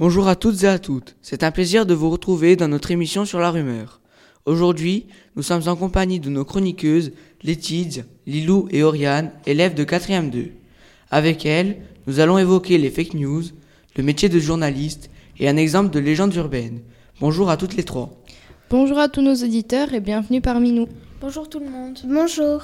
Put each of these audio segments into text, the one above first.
Bonjour à toutes et à toutes. C'est un plaisir de vous retrouver dans notre émission sur la rumeur. Aujourd'hui, nous sommes en compagnie de nos chroniqueuses Létide, Lilou et Oriane, élèves de 4e 2. Avec elles, nous allons évoquer les fake news, le métier de journaliste et un exemple de légende urbaine. Bonjour à toutes les trois. Bonjour à tous nos auditeurs et bienvenue parmi nous. Bonjour tout le monde. Bonjour.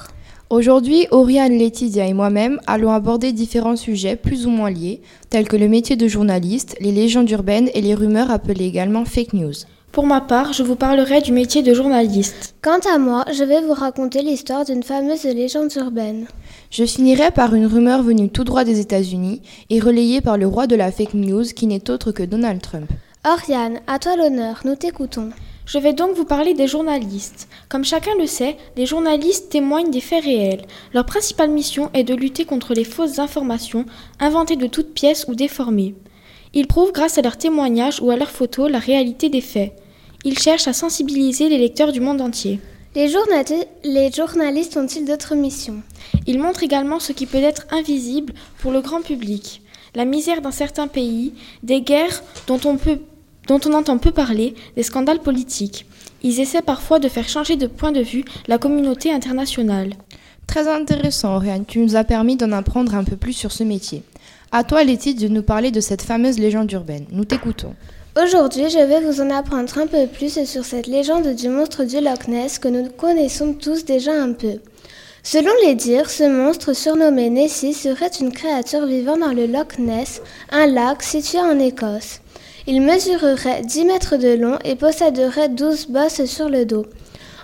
Aujourd'hui, Oriane, Laetitia et moi-même allons aborder différents sujets plus ou moins liés, tels que le métier de journaliste, les légendes urbaines et les rumeurs appelées également fake news. Pour ma part, je vous parlerai du métier de journaliste. Quant à moi, je vais vous raconter l'histoire d'une fameuse légende urbaine. Je finirai par une rumeur venue tout droit des États-Unis et relayée par le roi de la fake news qui n'est autre que Donald Trump. Oriane, à toi l'honneur, nous t'écoutons. Je vais donc vous parler des journalistes. Comme chacun le sait, les journalistes témoignent des faits réels. Leur principale mission est de lutter contre les fausses informations inventées de toutes pièces ou déformées. Ils prouvent grâce à leurs témoignages ou à leurs photos la réalité des faits. Ils cherchent à sensibiliser les lecteurs du monde entier. Les, les journalistes ont-ils d'autres missions? Ils montrent également ce qui peut être invisible pour le grand public. La misère dans certains pays, des guerres dont on peut dont on entend peu parler, des scandales politiques. Ils essaient parfois de faire changer de point de vue la communauté internationale. Très intéressant, Oriane. Tu nous as permis d'en apprendre un peu plus sur ce métier. À toi, Letty, de nous parler de cette fameuse légende urbaine. Nous t'écoutons. Aujourd'hui, je vais vous en apprendre un peu plus sur cette légende du monstre du Loch Ness que nous connaissons tous déjà un peu. Selon les dires, ce monstre surnommé Nessie serait une créature vivant dans le Loch Ness, un lac situé en Écosse. Il mesurerait 10 mètres de long et posséderait 12 bosses sur le dos.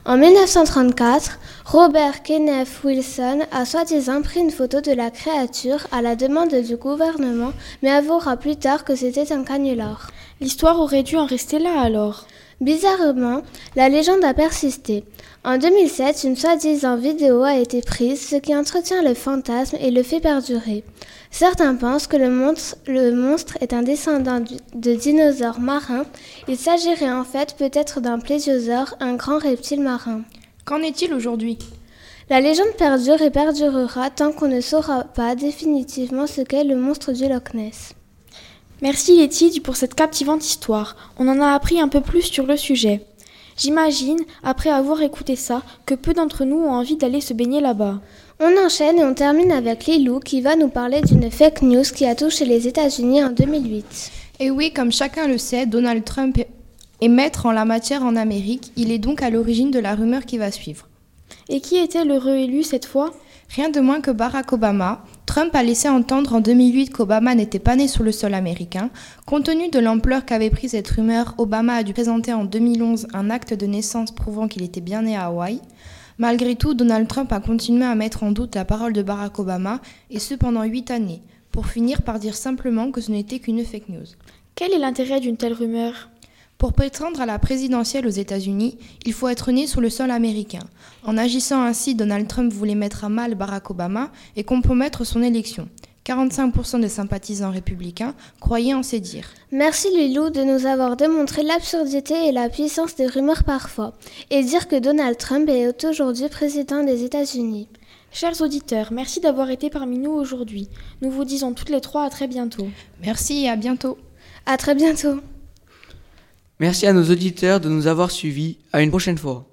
En 1934, Robert Kenneth Wilson a soi-disant pris une photo de la créature à la demande du gouvernement, mais avouera plus tard que c'était un canular. L'histoire aurait dû en rester là alors. Bizarrement, la légende a persisté. En 2007, une soi-disant vidéo a été prise, ce qui entretient le fantasme et le fait perdurer. Certains pensent que le monstre, est un descendant de dinosaures marins. Il s'agirait en fait peut-être d'un plésiosaure, un grand reptile marin. Qu'en est-il aujourd'hui? La légende perdure et perdurera tant qu'on ne saura pas définitivement ce qu'est le monstre du Loch Ness. Merci Letty pour cette captivante histoire. On en a appris un peu plus sur le sujet. J'imagine, après avoir écouté ça, que peu d'entre nous ont envie d'aller se baigner là-bas. On enchaîne et on termine avec Lilou qui va nous parler d'une fake news qui a touché les États-Unis en 2008. Et oui, comme chacun le sait, Donald Trump est maître en la matière en Amérique. Il est donc à l'origine de la rumeur qui va suivre. Et qui était le réélu cette fois? Rien de moins que Barack Obama. Trump a laissé entendre en 2008 qu'Obama n'était pas né sur le sol américain. Compte tenu de l'ampleur qu'avait pris cette rumeur, Obama a dû présenter en 2011 un acte de naissance prouvant qu'il était bien né à Hawaï. Malgré tout, Donald Trump a continué à mettre en doute la parole de Barack Obama, et ce pendant huit années, pour finir par dire simplement que ce n'était qu'une fake news. Quel est l'intérêt d'une telle rumeur? Pour prétendre à la présidentielle aux États-Unis, il faut être né sur le sol américain. En agissant ainsi, Donald Trump voulait mettre à mal Barack Obama et compromettre son élection. 45% des sympathisants républicains croyaient en ces dires. Merci Lilou de nous avoir démontré l'absurdité et la puissance des rumeurs parfois, et dire que Donald Trump est aujourd'hui président des États-Unis. Chers auditeurs, merci d'avoir été parmi nous aujourd'hui. Nous vous disons toutes les trois à très bientôt. Merci et à bientôt. À très bientôt. Merci à nos auditeurs de nous avoir suivis. À une prochaine fois.